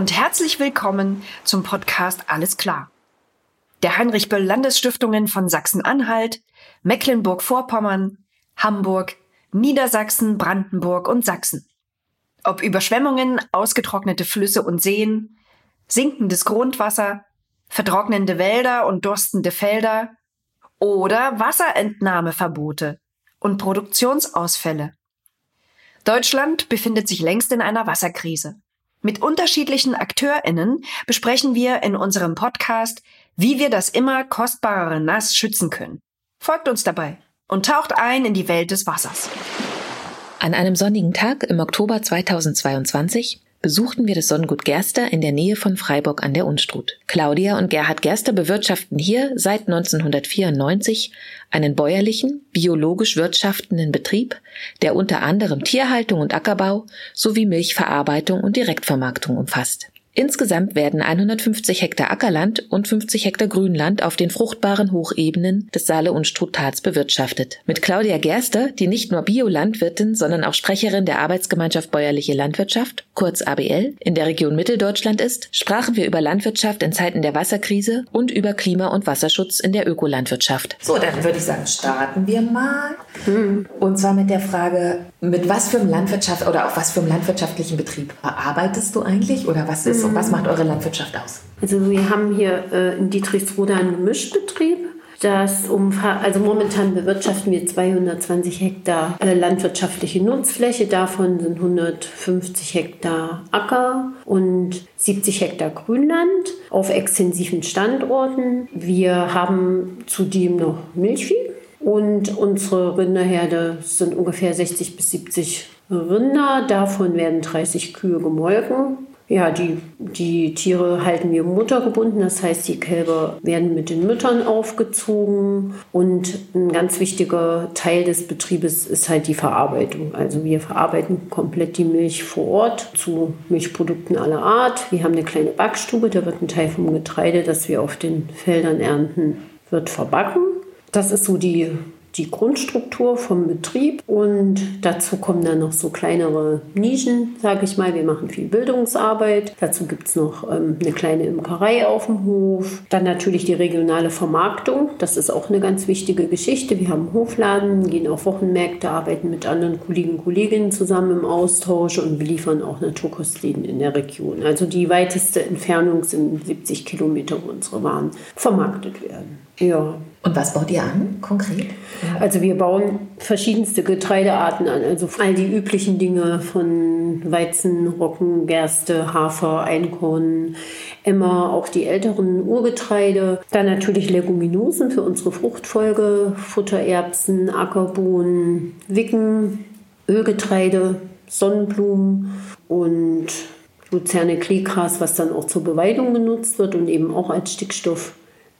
Und herzlich willkommen zum Podcast Alles klar. Der Heinrich Böll Landesstiftungen von Sachsen-Anhalt, Mecklenburg-Vorpommern, Hamburg, Niedersachsen, Brandenburg und Sachsen. Ob Überschwemmungen, ausgetrocknete Flüsse und Seen, sinkendes Grundwasser, vertrocknende Wälder und durstende Felder oder Wasserentnahmeverbote und Produktionsausfälle. Deutschland befindet sich längst in einer Wasserkrise. Mit unterschiedlichen AkteurInnen besprechen wir in unserem Podcast, wie wir das immer kostbarere Nass schützen können. Folgt uns dabei und taucht ein in die Welt des Wassers. An einem sonnigen Tag im Oktober 2022 besuchten wir das Sonnengut Gerster in der Nähe von Freiburg an der Unstrut. Claudia und Gerhard Gerster bewirtschaften hier seit 1994 einen bäuerlichen, biologisch wirtschaftenden Betrieb, der unter anderem Tierhaltung und Ackerbau sowie Milchverarbeitung und Direktvermarktung umfasst. Insgesamt werden 150 Hektar Ackerland und 50 Hektar Grünland auf den fruchtbaren Hochebenen des Saale- und Struttals bewirtschaftet. Mit Claudia Gerster, die nicht nur Biolandwirtin, sondern auch Sprecherin der Arbeitsgemeinschaft Bäuerliche Landwirtschaft, kurz ABL, in der Region Mitteldeutschland ist, sprachen wir über Landwirtschaft in Zeiten der Wasserkrise und über Klima- und Wasserschutz in der Ökolandwirtschaft. So, dann würde ich sagen, starten wir mal. Und zwar mit der Frage, mit was für einem Landwirtschaft oder auf was für einem landwirtschaftlichen Betrieb arbeitest du eigentlich oder was ist und was macht eure Landwirtschaft aus? Also wir haben hier äh, in Dietrichsruder einen Gemischbetrieb. Das umfasst, also momentan bewirtschaften wir 220 Hektar äh, landwirtschaftliche Nutzfläche. Davon sind 150 Hektar Acker und 70 Hektar Grünland auf extensiven Standorten. Wir haben zudem noch Milchvieh und unsere Rinderherde sind ungefähr 60 bis 70 Rinder. Davon werden 30 Kühe gemolken. Ja, die, die Tiere halten wir muttergebunden, das heißt, die Kälber werden mit den Müttern aufgezogen. Und ein ganz wichtiger Teil des Betriebes ist halt die Verarbeitung. Also wir verarbeiten komplett die Milch vor Ort zu Milchprodukten aller Art. Wir haben eine kleine Backstube, da wird ein Teil vom Getreide, das wir auf den Feldern ernten, wird verbacken. Das ist so die die Grundstruktur vom Betrieb und dazu kommen dann noch so kleinere Nischen, sage ich mal. Wir machen viel Bildungsarbeit. Dazu gibt es noch ähm, eine kleine Imkerei auf dem Hof. Dann natürlich die regionale Vermarktung. Das ist auch eine ganz wichtige Geschichte. Wir haben Hofladen, gehen auf Wochenmärkte, arbeiten mit anderen Kollegen und Kolleginnen zusammen im Austausch und beliefern auch Naturkostläden in der Region. Also die weiteste Entfernung sind 70 Kilometer, wo unsere Waren vermarktet werden. Ja, und was baut ihr an konkret? Also wir bauen verschiedenste Getreidearten an, also all die üblichen Dinge von Weizen, Roggen, Gerste, Hafer, Einkorn, Emmer, auch die älteren Urgetreide. Dann natürlich Leguminosen für unsere Fruchtfolge, Futtererbsen, Ackerbohnen, Wicken, Ölgetreide, Sonnenblumen und Luzerne Kleegras, was dann auch zur Beweidung genutzt wird und eben auch als Stickstoff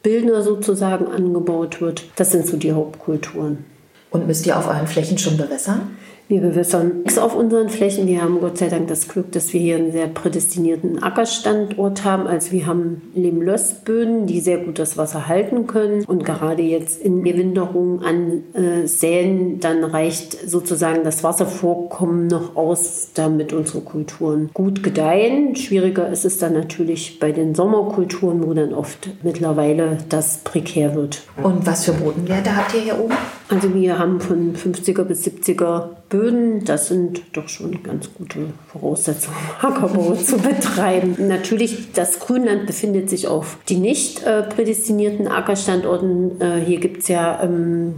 Bildner sozusagen angebaut wird. Das sind so die Hauptkulturen. Und müsst ihr auf euren Flächen schon bewässern? Wir bewässern nichts auf unseren Flächen. Wir haben Gott sei Dank das Glück, dass wir hier einen sehr prädestinierten Ackerstandort haben. Also wir haben Lehmlössböden, die sehr gut das Wasser halten können. Und gerade jetzt in der an äh, Säen, dann reicht sozusagen das Wasservorkommen noch aus, damit unsere Kulturen gut gedeihen. Schwieriger ist es dann natürlich bei den Sommerkulturen, wo dann oft mittlerweile das prekär wird. Und was für Bodenwerte habt ihr hier oben? Also wir haben von 50er bis 70er Böden. Das sind doch schon ganz gute Voraussetzungen, Ackerbau zu betreiben. Natürlich, das Grünland befindet sich auf die nicht äh, prädestinierten Ackerstandorten. Äh, hier gibt es ja ähm,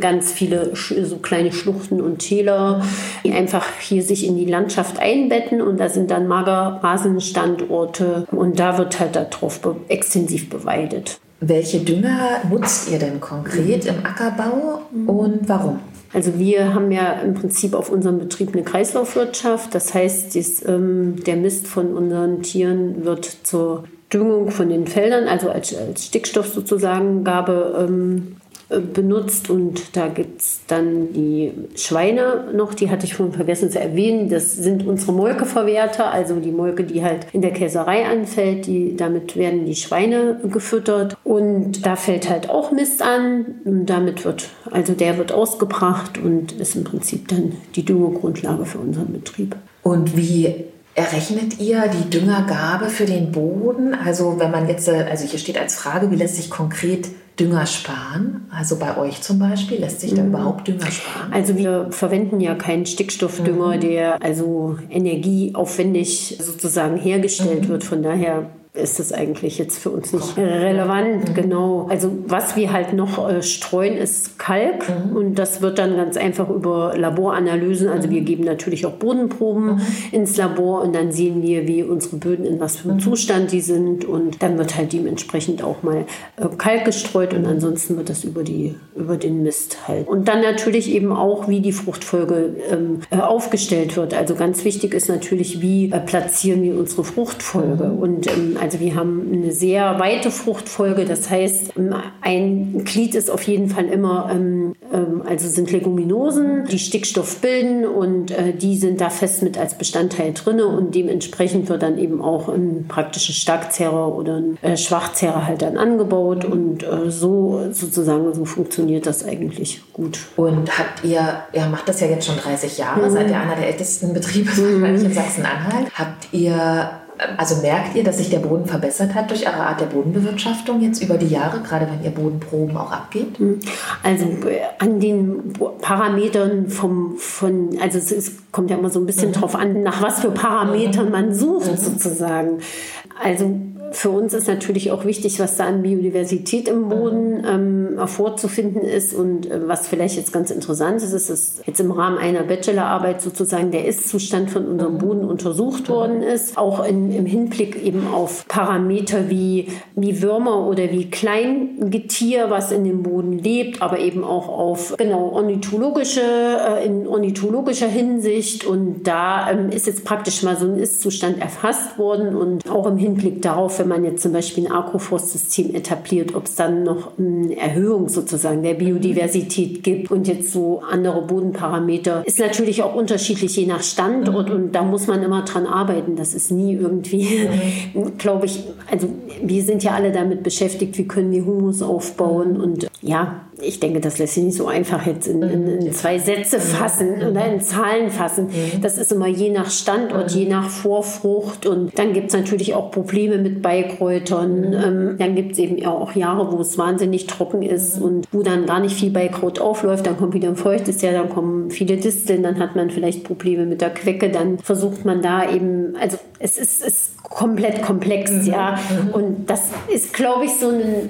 ganz viele so kleine Schluchten und Täler, die einfach hier sich in die Landschaft einbetten und da sind dann Magerrasenstandorte und da wird halt darauf be extensiv beweidet. Welche Dünger nutzt ihr denn konkret im Ackerbau und warum? Also wir haben ja im Prinzip auf unserem Betrieb eine Kreislaufwirtschaft. Das heißt, dies, ähm, der Mist von unseren Tieren wird zur Düngung von den Feldern, also als, als Stickstoff sozusagen, Gabe ähm, äh, benutzt und da gibt es dann die Schweine noch, die hatte ich vorhin vergessen zu erwähnen. Das sind unsere Molkeverwerter, also die Molke, die halt in der Käserei anfällt, die, damit werden die Schweine gefüttert und da fällt halt auch Mist an und damit wird, also der wird ausgebracht und ist im Prinzip dann die Düngegrundlage für unseren Betrieb. Und wie Errechnet ihr die Düngergabe für den Boden? Also wenn man jetzt, also hier steht als Frage, wie lässt sich konkret Dünger sparen? Also bei euch zum Beispiel, lässt sich da mhm. überhaupt Dünger sparen? Also wir verwenden ja keinen Stickstoffdünger, mhm. der also energieaufwendig sozusagen hergestellt mhm. wird. Von daher ist das eigentlich jetzt für uns nicht relevant. Mhm. Genau. Also was wir halt noch äh, streuen, ist Kalk mhm. und das wird dann ganz einfach über Laboranalysen. Also wir mhm. geben natürlich auch Bodenproben mhm. ins Labor und dann sehen wir, wie unsere Böden in was für einem mhm. Zustand die sind und dann wird halt dementsprechend auch mal äh, Kalk gestreut und ansonsten wird das über die über den Mist halt. Und dann natürlich eben auch, wie die Fruchtfolge ähm, äh, aufgestellt wird. Also ganz wichtig ist natürlich, wie äh, platzieren wir unsere Fruchtfolge mhm. und ähm, also wir haben eine sehr weite Fruchtfolge. Das heißt, ein Glied ist auf jeden Fall immer, ähm, ähm, also sind Leguminosen, die Stickstoff bilden und äh, die sind da fest mit als Bestandteil drin und dementsprechend wird dann eben auch ein praktischer Starkzehrer oder ein äh, Schwachzehrer halt dann angebaut und äh, so sozusagen so funktioniert das eigentlich gut. Und habt ihr, ihr macht das ja jetzt schon 30 Jahre, mhm. seid ihr einer der ältesten Betriebe mhm. in Sachsen-Anhalt. Habt ihr also merkt ihr, dass sich der Boden verbessert hat durch eure Art der Bodenbewirtschaftung jetzt über die Jahre, gerade wenn ihr Bodenproben auch abgebt? Hm. Also äh, an den Parametern vom, von, also es, ist, kommt ja immer so ein bisschen mhm. drauf an, nach was für Parametern man sucht mhm. sozusagen. Also für uns ist natürlich auch wichtig, was da an Biodiversität im Boden ähm, vorzufinden ist. Und äh, was vielleicht jetzt ganz interessant ist, ist, dass jetzt im Rahmen einer Bachelorarbeit sozusagen der Ist-Zustand von unserem Boden untersucht worden ist. Auch in, im Hinblick eben auf Parameter wie, wie Würmer oder wie Kleingetier, was in dem Boden lebt, aber eben auch auf genau ornithologische, äh, in ornithologischer Hinsicht. Und da ähm, ist jetzt praktisch mal so ein Ist-Zustand erfasst worden und auch im Hinblick darauf, wenn man jetzt zum Beispiel ein Agroforstsystem etabliert, ob es dann noch eine Erhöhung sozusagen der Biodiversität gibt und jetzt so andere Bodenparameter. Ist natürlich auch unterschiedlich je nach Standort und da muss man immer dran arbeiten. Das ist nie irgendwie, mhm. glaube ich, also wir sind ja alle damit beschäftigt, wie können wir Humus aufbauen und ja, ich denke, das lässt sich nicht so einfach jetzt in, in, in zwei Sätze fassen oder in Zahlen fassen. Mhm. Das ist immer je nach Standort, je nach Vorfrucht. Und dann gibt es natürlich auch Probleme mit Beikräutern. Ähm, dann gibt es eben auch Jahre, wo es wahnsinnig trocken ist und wo dann gar nicht viel Beikraut aufläuft. Dann kommt wieder ein feuchtes Jahr, dann kommen viele Disteln, dann hat man vielleicht Probleme mit der Quecke. Dann versucht man da eben, also es ist, ist komplett komplex, mhm. ja. Mhm. Und das ist, glaube ich, so ein,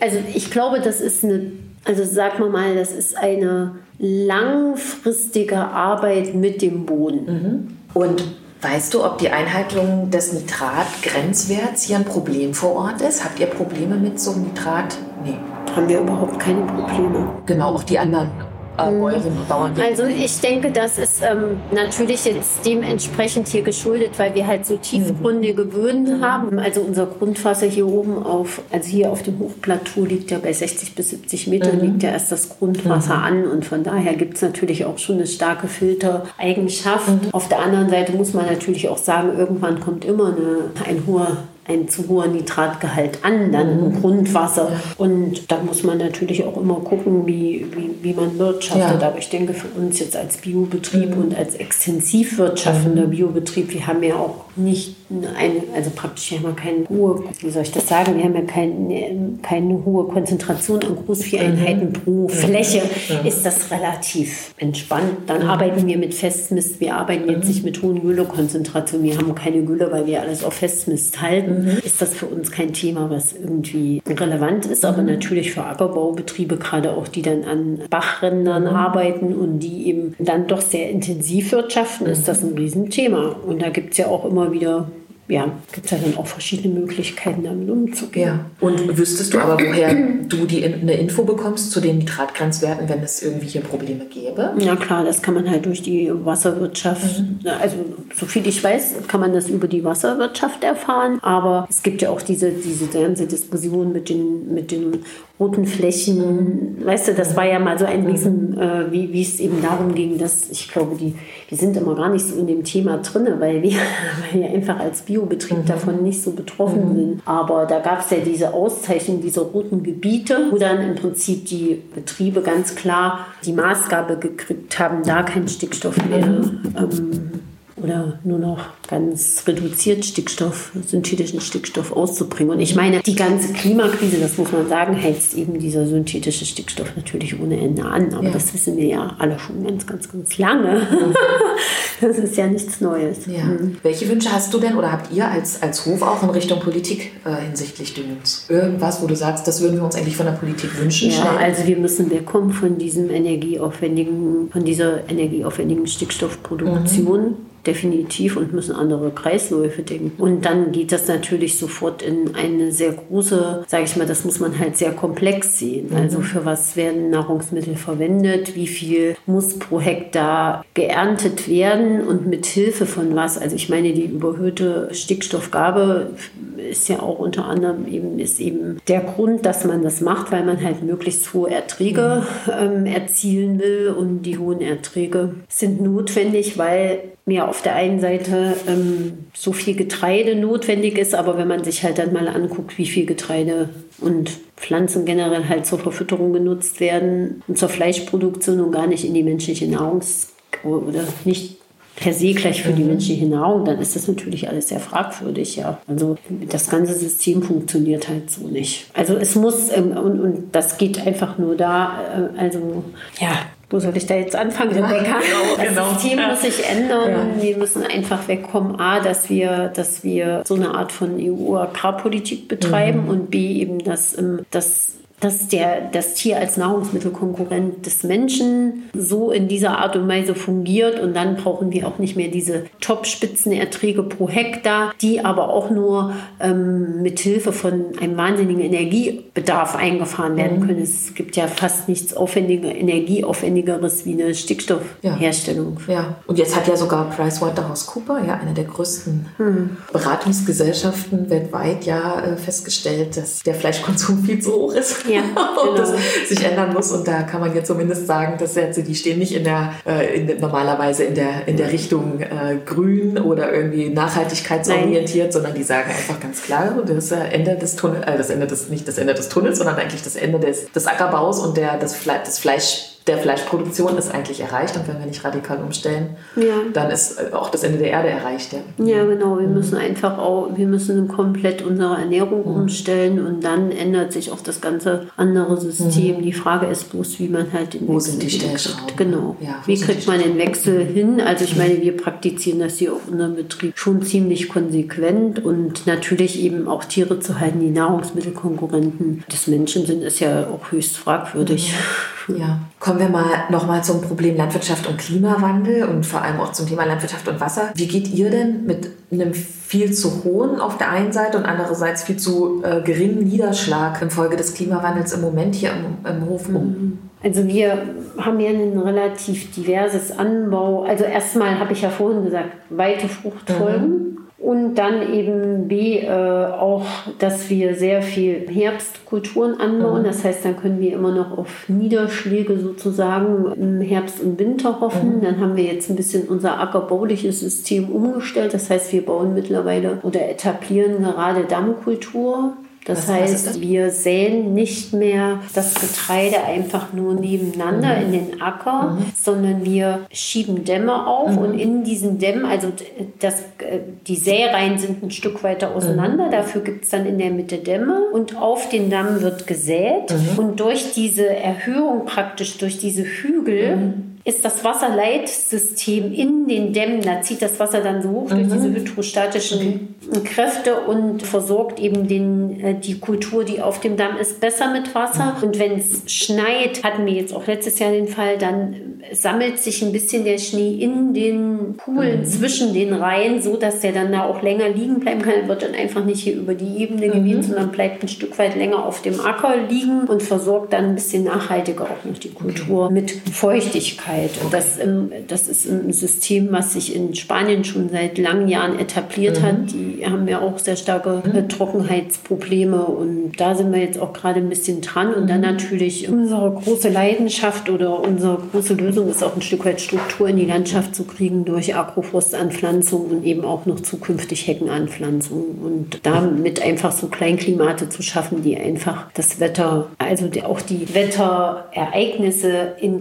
also ich glaube, das ist eine also sagen wir mal, das ist eine langfristige Arbeit mit dem Boden. Mhm. Und weißt du, ob die Einhaltung des Nitratgrenzwerts hier ein Problem vor Ort ist? Habt ihr Probleme mit so einem Nitrat? Nee. Haben wir überhaupt keine Probleme. Genau, auch die anderen äh, mhm. Also ich denke, das ist ähm, natürlich jetzt dementsprechend hier geschuldet, weil wir halt so tiefgründige Böden haben. Also unser Grundwasser hier oben auf, also hier auf dem Hochplateau liegt ja bei 60 bis 70 Metern, mhm. liegt ja erst das Grundwasser mhm. an und von daher gibt es natürlich auch schon eine starke Filtereigenschaft. Mhm. Auf der anderen Seite muss man natürlich auch sagen, irgendwann kommt immer eine, ein hoher ein zu hoher Nitratgehalt an, dann im mhm. Grundwasser. Und da muss man natürlich auch immer gucken, wie, wie, wie man wirtschaftet. Ja. Aber ich denke, für uns jetzt als Biobetrieb mhm. und als extensiv wirtschaftender mhm. Biobetrieb, wir haben ja auch nicht eine, also praktisch wir haben ja keine hohe, wie soll ich das sagen, wir haben ja keine, keine hohe Konzentration an Großvieheinheiten mhm. pro Fläche, mhm. ist das relativ entspannt. Dann mhm. arbeiten wir mit Festmist, wir arbeiten jetzt nicht mit hohen Güllekonzentrationen, wir haben keine Gülle, weil wir alles auf Festmist halten. Mhm. ist das für uns kein Thema, was irgendwie relevant ist. Aber mhm. natürlich für Ackerbaubetriebe, gerade auch die dann an Bachrändern mhm. arbeiten und die eben dann doch sehr intensiv wirtschaften, ist das ein Riesenthema. Und da gibt es ja auch immer wieder ja, gibt es ja dann auch verschiedene Möglichkeiten, damit umzugehen. Ja. Und wüsstest du aber, woher du die, eine Info bekommst zu den Nitratgrenzwerten, wenn es irgendwie hier Probleme gäbe? Ja klar, das kann man halt durch die Wasserwirtschaft, mhm. also so viel ich weiß, kann man das über die Wasserwirtschaft erfahren. Aber es gibt ja auch diese, diese ganze Diskussion mit den, mit den roten Flächen. Weißt du, das war ja mal so ein Riesen, äh, wie, wie es eben darum ging, dass ich glaube, die, die sind immer gar nicht so in dem Thema drin, weil wir, weil wir einfach als Biobetrieb mhm. davon nicht so betroffen mhm. sind. Aber da gab es ja diese Auszeichnung dieser roten Gebiete, wo dann im Prinzip die Betriebe ganz klar die Maßgabe gekriegt haben, da keinen Stickstoff mehr mhm. ähm, oder nur noch ganz reduziert Stickstoff, synthetischen Stickstoff auszubringen. Und ich meine, die ganze Klimakrise, das muss man sagen, heizt eben dieser synthetische Stickstoff natürlich ohne Ende an. Aber ja. das wissen wir ja alle schon ganz, ganz, ganz lange. Mhm. das ist ja nichts Neues. Ja. Mhm. Welche Wünsche hast du denn oder habt ihr als, als Hof auch in Richtung Politik äh, hinsichtlich Düngens? Irgendwas, wo du sagst, das würden wir uns eigentlich von der Politik wünschen? Ja, schnell? also wir müssen wegkommen von diesem energieaufwendigen, von dieser energieaufwendigen Stickstoffproduktion. Mhm definitiv und müssen andere Kreisläufe denken. Und dann geht das natürlich sofort in eine sehr große, sage ich mal, das muss man halt sehr komplex sehen. Mhm. Also für was werden Nahrungsmittel verwendet, wie viel muss pro Hektar geerntet werden und mit Hilfe von was. Also ich meine, die überhöhte Stickstoffgabe ist ja auch unter anderem eben, ist eben der Grund, dass man das macht, weil man halt möglichst hohe Erträge ähm, erzielen will. Und die hohen Erträge sind notwendig, weil mir auf der einen Seite ähm, so viel Getreide notwendig ist, aber wenn man sich halt dann mal anguckt, wie viel Getreide und Pflanzen generell halt zur Verfütterung genutzt werden und zur Fleischproduktion und gar nicht in die menschliche Nahrungs- oder nicht per se gleich für die mhm. menschliche Nahrung, dann ist das natürlich alles sehr fragwürdig, ja. Also das ganze System funktioniert halt so nicht. Also es muss, ähm, und, und das geht einfach nur da, äh, also ja, wo soll ich da jetzt anfangen, Rebecca? das genau. System ja. muss sich ändern. Ja. Wir müssen einfach wegkommen, A, dass wir, dass wir so eine Art von EU-Agrarpolitik betreiben mhm. und B, eben, dass, ähm, dass dass der, das Tier als Nahrungsmittelkonkurrent des Menschen so in dieser Art und Weise fungiert und dann brauchen wir auch nicht mehr diese Top-Spitzenerträge pro Hektar, die aber auch nur ähm, mit Hilfe von einem wahnsinnigen Energiebedarf eingefahren werden mhm. können. Es gibt ja fast nichts aufwendiger, energieaufwendigeres wie eine Stickstoffherstellung. Ja. ja. und jetzt hat ja sogar PricewaterhouseCooper, ja eine der größten mhm. Beratungsgesellschaften weltweit, ja äh, festgestellt, dass der Fleischkonsum viel zu hoch ist ja, genau. und das sich ändern muss. Und da kann man jetzt zumindest sagen, dass Sätze, die stehen nicht in der, äh, in, normalerweise in der, in der Richtung äh, grün oder irgendwie nachhaltigkeitsorientiert, Nein. sondern die sagen einfach ganz klar, das Ende des Tunnels, äh, das Ende des, nicht das Ende des Tunnels, sondern eigentlich das Ende des, des Ackerbaus und der, des, Fle des Fleisch der Fleischproduktion ist eigentlich erreicht und wenn wir nicht radikal umstellen, ja. dann ist auch das Ende der Erde erreicht. Ja, ja genau. Wir mhm. müssen einfach auch, wir müssen komplett unsere Ernährung mhm. umstellen und dann ändert sich auch das ganze andere System. Mhm. Die Frage ist bloß, wie man halt den Wo Wechsel sind die Stellschrauben? Genau. Ja, wie kriegt man den Wechsel mhm. hin? Also ich meine, wir praktizieren das hier auf unserem Betrieb schon ziemlich konsequent und natürlich eben auch Tiere zu halten, die Nahrungsmittelkonkurrenten des Menschen sind, ist ja auch höchst fragwürdig. Mhm. Ja. Kommen wir mal nochmal zum Problem Landwirtschaft und Klimawandel und vor allem auch zum Thema Landwirtschaft und Wasser. Wie geht ihr denn mit einem viel zu hohen auf der einen Seite und andererseits viel zu äh, geringen Niederschlag infolge des Klimawandels im Moment hier im, im Hof um? Mhm. Also wir haben ja ein relativ diverses Anbau. Also erstmal habe ich ja vorhin gesagt, weite Fruchtfolgen. Mhm. Und dann eben B, äh, auch, dass wir sehr viel Herbstkulturen anbauen. Mhm. Das heißt, dann können wir immer noch auf Niederschläge sozusagen im Herbst und Winter hoffen. Mhm. Dann haben wir jetzt ein bisschen unser ackerbauliches System umgestellt. Das heißt, wir bauen mittlerweile oder etablieren gerade Dammkultur. Das was, heißt, was wir säen nicht mehr das Getreide einfach nur nebeneinander mhm. in den Acker, mhm. sondern wir schieben Dämme auf mhm. und in diesen Dämmen, also das, äh, die Säreihen sind ein Stück weiter auseinander, mhm. dafür gibt es dann in der Mitte Dämme und auf den Damm wird gesät mhm. und durch diese Erhöhung praktisch, durch diese Hügel, mhm ist das Wasserleitsystem in den Dämmen, da zieht das Wasser dann so hoch mhm. durch diese hydrostatischen okay. Kräfte und versorgt eben den, äh, die Kultur, die auf dem Damm ist, besser mit Wasser. Mhm. Und wenn es schneit, hatten wir jetzt auch letztes Jahr den Fall, dann sammelt sich ein bisschen der Schnee in den Poolen mhm. zwischen den Reihen, so dass der dann da auch länger liegen bleiben kann. Wird dann einfach nicht hier über die Ebene mhm. geweht, sondern bleibt ein Stück weit länger auf dem Acker liegen und versorgt dann ein bisschen nachhaltiger auch noch die Kultur okay. mit Feuchtigkeit. Sicherheit. Und das, das ist ein System, was sich in Spanien schon seit langen Jahren etabliert mhm. hat. Die haben ja auch sehr starke mhm. Trockenheitsprobleme und da sind wir jetzt auch gerade ein bisschen dran. Und dann mhm. natürlich unsere große Leidenschaft oder unsere große Lösung ist auch ein Stück weit Struktur in die Landschaft zu kriegen durch Agroforstanpflanzung und eben auch noch zukünftig Heckenanpflanzung und damit einfach so Kleinklimate zu schaffen, die einfach das Wetter, also auch die Wetterereignisse in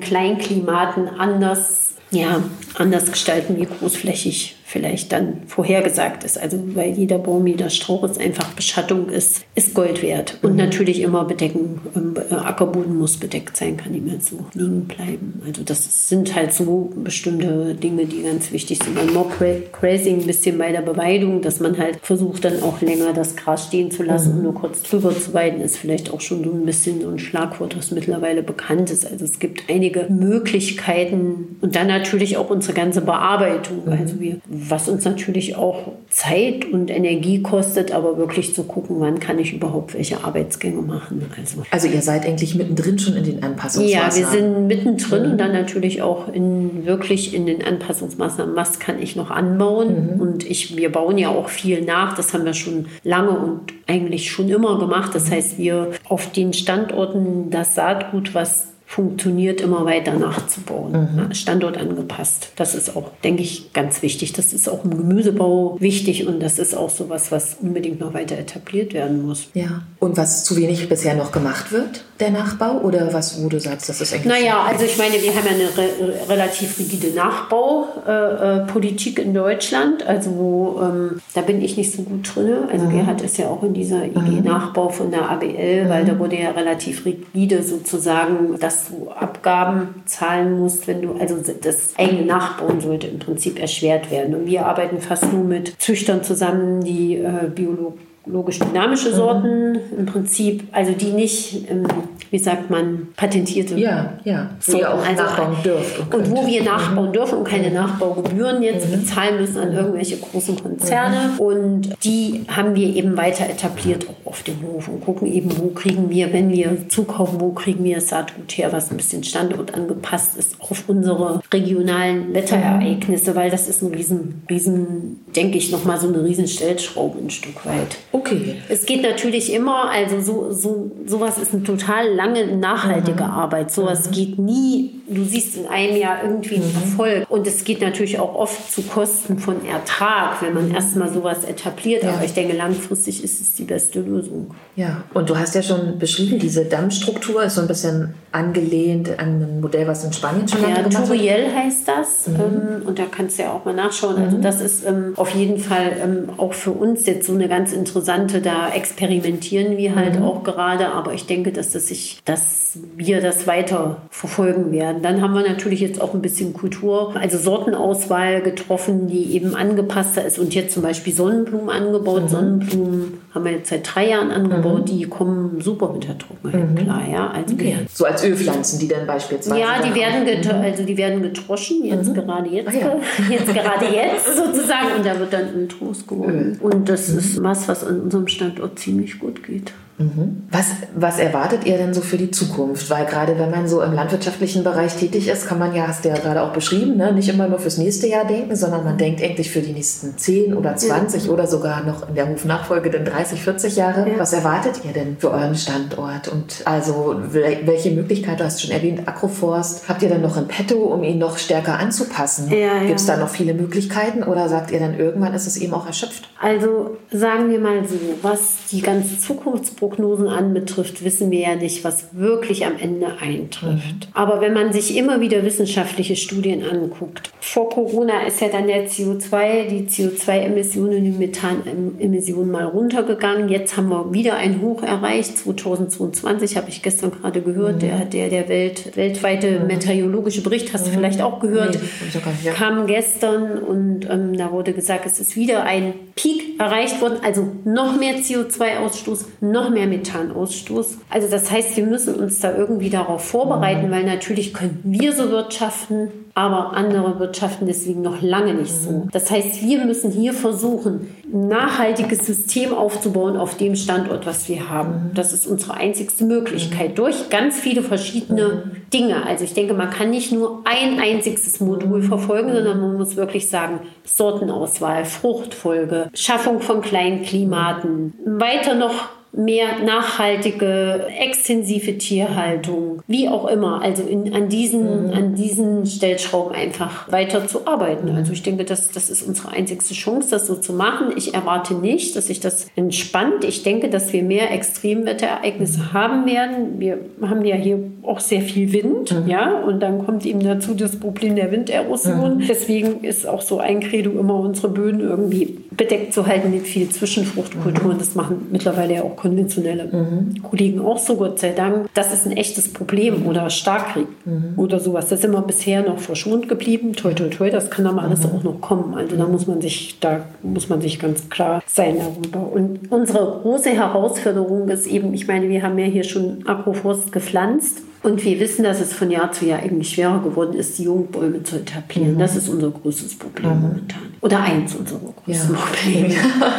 Kleinklimaten anders, ja, anders gestalten wie großflächig vielleicht dann vorhergesagt ist. Also weil jeder Baum, jeder Strauch ist einfach Beschattung ist, ist Gold wert. Und mhm. natürlich immer bedecken, ähm, Ackerboden muss bedeckt sein, kann nicht mehr so liegen bleiben. Also das sind halt so bestimmte Dinge, die ganz wichtig sind. Beim Mob Grazing ein bisschen bei der Beweidung, dass man halt versucht dann auch länger das Gras stehen zu lassen mhm. und nur kurz drüber zu weiden, ist vielleicht auch schon so ein bisschen so ein Schlagwort, was mittlerweile bekannt ist. Also es gibt einige Möglichkeiten und dann natürlich auch unsere ganze Bearbeitung. Mhm. Also wir was uns natürlich auch Zeit und Energie kostet, aber wirklich zu gucken, wann kann ich überhaupt welche Arbeitsgänge machen. Also, also ihr seid eigentlich mittendrin schon in den Anpassungsmaßnahmen? Ja, wir sind mittendrin mhm. und dann natürlich auch in, wirklich in den Anpassungsmaßnahmen, was kann ich noch anbauen. Mhm. Und ich, wir bauen ja auch viel nach, das haben wir schon lange und eigentlich schon immer gemacht. Das heißt, wir auf den Standorten das Saatgut, was funktioniert, immer weiter nachzubauen. Mhm. Standort angepasst. Das ist auch, denke ich, ganz wichtig. Das ist auch im Gemüsebau wichtig und das ist auch so was, was unbedingt noch weiter etabliert werden muss. Ja. Und was zu wenig bisher noch gemacht wird, der Nachbau? Oder was, wo du sagst, das ist eigentlich. Naja, also ich meine, wir haben ja eine re relativ rigide Nachbaupolitik äh, äh in Deutschland. Also ähm, da bin ich nicht so gut drin. Also mhm. Gerhard ist ja auch in dieser IG-Nachbau von der ABL, mhm. weil da wurde ja relativ rigide sozusagen das dass du Abgaben zahlen musst, wenn du, also das eigene Nachbauen sollte im Prinzip erschwert werden. Und wir arbeiten fast nur mit Züchtern zusammen, die äh, biologisch logisch dynamische Sorten mhm. im Prinzip, also die nicht, ähm, wie sagt man, patentierte. Ja, ja, Sorten, auch also, nachbauen dürft. Und, und wo wir nachbauen mhm. dürfen und keine mhm. Nachbaugebühren jetzt mhm. bezahlen müssen an irgendwelche großen Konzerne. Mhm. Und die haben wir eben weiter etabliert auch auf dem Hof und gucken eben, wo kriegen wir, wenn wir zukaufen, wo kriegen wir Saatgut her, was ein bisschen Standort angepasst ist auf unsere regionalen Wetterereignisse, weil das ist ein riesen, riesen, denke ich, nochmal so eine riesen Stellschraube ein Stück weit. Okay. Es geht natürlich immer, also so, so, sowas ist eine total lange, nachhaltige mhm. Arbeit. Sowas mhm. geht nie, du siehst in einem Jahr irgendwie einen mhm. Erfolg. Und es geht natürlich auch oft zu Kosten von Ertrag, wenn man erstmal sowas etabliert. Ja. Aber ich denke, langfristig ist es die beste Lösung. Ja, und du hast ja schon beschrieben, diese Dammstruktur ist so ein bisschen angelehnt an ein Modell, was in Spanien schon ja, gemacht Turiel heißt das. Mhm. Ähm, und da kannst du ja auch mal nachschauen. Also mhm. das ist ähm, auf jeden Fall ähm, auch für uns jetzt so eine ganz interessante, da experimentieren wir halt mhm. auch gerade. Aber ich denke, dass das sich, dass wir das weiter verfolgen werden. Dann haben wir natürlich jetzt auch ein bisschen Kultur, also Sortenauswahl getroffen, die eben angepasster ist. Und jetzt zum Beispiel Sonnenblumen angebaut. Mhm. Sonnenblumen haben wir jetzt seit drei Jahren angebaut. Mhm. Die kommen super mit der Trockenheit mhm. klar. Ja? Also okay. So als Ölpflanzen, die dann beispielsweise. Ja, die werden, mhm. also die werden getroschen, jetzt mhm. gerade jetzt, ah, ja. jetzt gerade jetzt sozusagen. Und da wird dann Öl draus gewonnen. Und das mhm. ist was, was an unserem Standort ziemlich gut geht. Mhm. Was, was erwartet ihr denn so für die Zukunft? Weil gerade wenn man so im landwirtschaftlichen Bereich tätig ist, kann man ja, hast du ja gerade auch beschrieben, ne, nicht immer nur fürs nächste Jahr denken, sondern man denkt eigentlich für die nächsten 10 oder 20 ja. oder sogar noch in der Hofnachfolge dann 30, 40 Jahre. Ja. Was erwartet ihr denn für euren Standort? Und also welche Möglichkeit, du hast schon erwähnt, Agroforst, habt ihr dann noch in petto, um ihn noch stärker anzupassen? Ja, Gibt es da noch viele Möglichkeiten oder sagt ihr dann irgendwann ist es eben auch erschöpft? Also sagen wir mal so, was die ganze Zukunftsprogramme Prognosen anbetrifft, wissen wir ja nicht, was wirklich am Ende eintrifft. Mhm. Aber wenn man sich immer wieder wissenschaftliche Studien anguckt, vor Corona ist ja dann der CO2, die CO2-Emissionen, die Methanemissionen mal runtergegangen. Jetzt haben wir wieder ein Hoch erreicht. 2022 habe ich gestern gerade gehört, mhm. der, der, der Welt, weltweite mhm. meteorologische Bericht, hast du mhm. vielleicht auch gehört, nee, kam gestern und ähm, da wurde gesagt, es ist wieder ein Peak erreicht worden, also noch mehr CO2-Ausstoß, noch mehr Methanausstoß. Also das heißt, wir müssen uns da irgendwie darauf vorbereiten, mhm. weil natürlich können wir so wirtschaften, aber andere wirtschaften deswegen noch lange nicht so. Mhm. Das heißt, wir müssen hier versuchen, ein nachhaltiges System aufzubauen auf dem Standort, was wir haben. Mhm. Das ist unsere einzigste Möglichkeit durch ganz viele verschiedene Dinge. Also ich denke, man kann nicht nur ein einziges Modul verfolgen, sondern man muss wirklich sagen, Sortenauswahl, Fruchtfolge, Schaffung von kleinen Klimaten, weiter noch mehr nachhaltige, extensive Tierhaltung, wie auch immer. Also in, an, diesen, mhm. an diesen Stellschrauben einfach weiter zu arbeiten. Also ich denke, das, das ist unsere einzigste Chance, das so zu machen. Ich erwarte nicht, dass sich das entspannt. Ich denke, dass wir mehr Extremwetterereignisse haben werden. Wir haben ja hier auch sehr viel Wind, mhm. ja, und dann kommt eben dazu das Problem der Winderosion. Mhm. Deswegen ist auch so ein Credo immer, unsere Böden irgendwie bedeckt zu halten mit viel Zwischenfruchtkulturen. Mhm. Das machen mittlerweile ja auch konventionelle mhm. Kollegen auch so, Gott sei Dank. Das ist ein echtes Problem oder Starkkrieg mhm. oder sowas. Das sind wir bisher noch verschont geblieben. Toi, toi, toi, das kann aber alles mhm. auch noch kommen. Also da muss man sich, da muss man sich ganz klar sein darüber. Und unsere große Herausforderung ist eben, ich meine, wir haben ja hier schon Agroforst gepflanzt. Und wir wissen, dass es von Jahr zu Jahr eigentlich schwerer geworden ist, die Jungbäume zu etablieren. Mhm. Das ist unser größtes Problem mhm. momentan. Oder eins unserer größten ja. Probleme.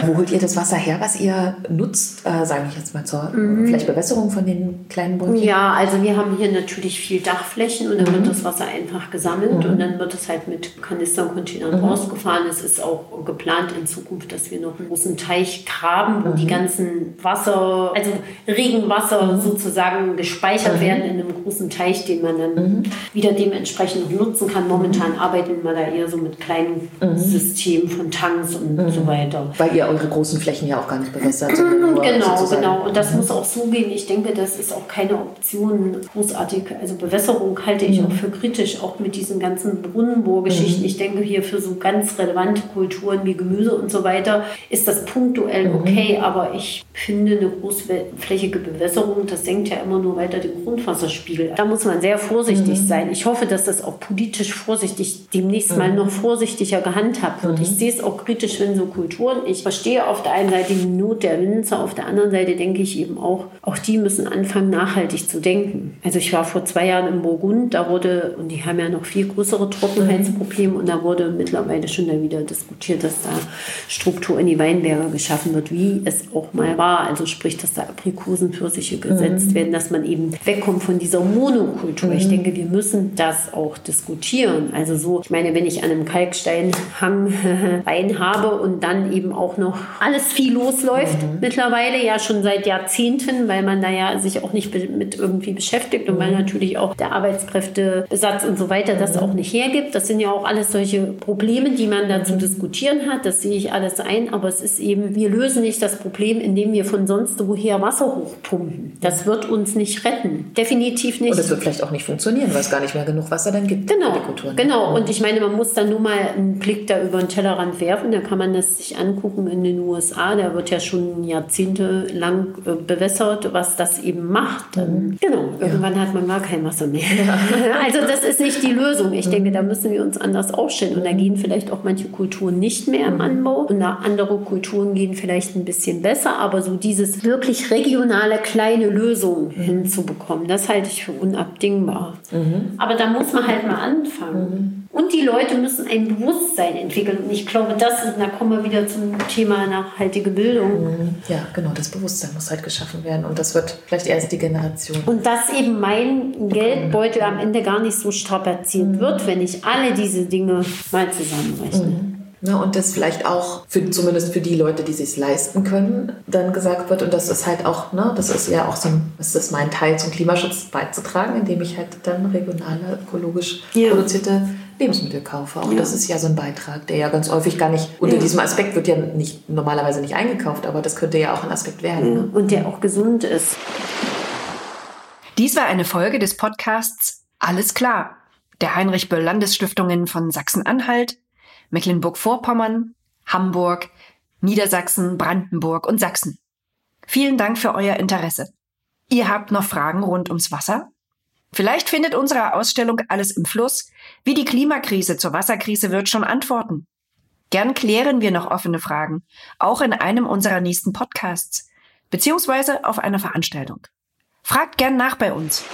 Wo holt ihr das Wasser her, was ihr nutzt, äh, sage ich jetzt mal zur mhm. vielleicht Bewässerung von den kleinen Bäumen? Ja, also wir haben hier natürlich viel Dachflächen und dann wird mhm. das Wasser einfach gesammelt mhm. und dann wird es halt mit Kanister und Containern mhm. rausgefahren. Es ist auch geplant in Zukunft, dass wir noch einen großen Teich graben, wo die ganzen Wasser, also Regenwasser sozusagen gespeichert werden in einem großen Teich, den man dann mhm. wieder dementsprechend noch nutzen kann. Momentan arbeiten wir da eher so mit kleinen mhm. Systemen von Tanks und mhm. so weiter. Weil ihr eure großen Flächen ja auch gar nicht bewässert. genau, genau. Und das mhm. muss auch so gehen. Ich denke, das ist auch keine Option großartig. Also Bewässerung halte ich mhm. auch für kritisch, auch mit diesen ganzen Brunnenbohrgeschichten. Mhm. Ich denke hier für so ganz relevante Kulturen wie Gemüse und so weiter ist das punktuell okay, aber ich finde eine großflächige Bewässerung, das senkt ja immer nur weiter den Grundwasserspiegel. Spiegel. Da muss man sehr vorsichtig mhm. sein. Ich hoffe, dass das auch politisch vorsichtig demnächst mhm. mal noch vorsichtiger gehandhabt wird. Mhm. Ich sehe es auch kritisch, wenn so Kulturen. Ich verstehe auf der einen Seite die Not der Winzer, auf der anderen Seite denke ich eben auch, auch die müssen anfangen, nachhaltig zu denken. Also ich war vor zwei Jahren im Burgund, da wurde, und die haben ja noch viel größere Trockenheitsprobleme, und da wurde mittlerweile schon da wieder diskutiert, dass da Struktur in die Weinberge geschaffen wird, wie es auch mal war. Also sprich, dass da Aprikosenpfirsiche gesetzt mhm. werden, dass man eben wegkommt von dieser Monokultur. Mhm. Ich denke, wir müssen das auch diskutieren. Also so, ich meine, wenn ich an einem Kalksteinhang Wein habe und dann eben auch noch alles viel losläuft, mhm. mittlerweile ja schon seit Jahrzehnten, weil man da ja sich auch nicht mit irgendwie beschäftigt und weil mhm. natürlich auch der Arbeitskräftebesatz und so weiter das mhm. auch nicht hergibt. Das sind ja auch alles solche Probleme, die man da zu mhm. diskutieren hat. Das sehe ich alles ein, aber es ist eben, wir lösen nicht das Problem, indem wir von sonst woher Wasser hochpumpen. Das wird uns nicht retten. Definitiv nicht. Und es wird vielleicht auch nicht funktionieren, weil es gar nicht mehr genug Wasser dann gibt. Genau, genau. Und ich meine, man muss dann nur mal einen Blick da über den Tellerrand werfen. Da kann man das sich angucken in den USA. Da wird ja schon jahrzehntelang äh, bewässert, was das eben macht. Mhm. Genau, irgendwann ja. hat man gar kein Wasser mehr. Ja. Also das ist nicht die Lösung. Ich denke, da müssen wir uns anders aufstellen. Und da gehen vielleicht auch manche Kulturen nicht mehr im mhm. Anbau. Und andere Kulturen gehen vielleicht ein bisschen besser. Aber so dieses wirklich regionale kleine Lösung mhm. hinzubekommen, das halte ich für unabdingbar. Mhm. Aber da muss man halt mal anfangen. Mhm. Und die Leute müssen ein Bewusstsein entwickeln. Und ich glaube, das ist, da kommen wir wieder zum Thema nachhaltige Bildung. Mhm. Ja, genau, das Bewusstsein muss halt geschaffen werden. Und das wird vielleicht erst die Generation. Und dass eben mein Geldbeutel am Ende gar nicht so strapaziert mhm. wird, wenn ich alle diese Dinge mal zusammenrechne. Ne, und das vielleicht auch für, zumindest für die Leute, die sich leisten können, dann gesagt wird. Und das ist halt auch, ne, das ist ja auch so ein, das ist mein Teil zum Klimaschutz beizutragen, indem ich halt dann regionale, ökologisch ja. produzierte Lebensmittel kaufe. Auch ja. das ist ja so ein Beitrag, der ja ganz häufig gar nicht, unter ja. diesem Aspekt wird ja nicht, normalerweise nicht eingekauft, aber das könnte ja auch ein Aspekt werden. Ne? Und der auch gesund ist. Dies war eine Folge des Podcasts Alles klar, der Heinrich Böll Landesstiftungen von Sachsen-Anhalt, Mecklenburg-Vorpommern, Hamburg, Niedersachsen, Brandenburg und Sachsen. Vielen Dank für euer Interesse. Ihr habt noch Fragen rund ums Wasser? Vielleicht findet unsere Ausstellung Alles im Fluss, wie die Klimakrise zur Wasserkrise wird, schon Antworten. Gern klären wir noch offene Fragen, auch in einem unserer nächsten Podcasts, beziehungsweise auf einer Veranstaltung. Fragt gern nach bei uns.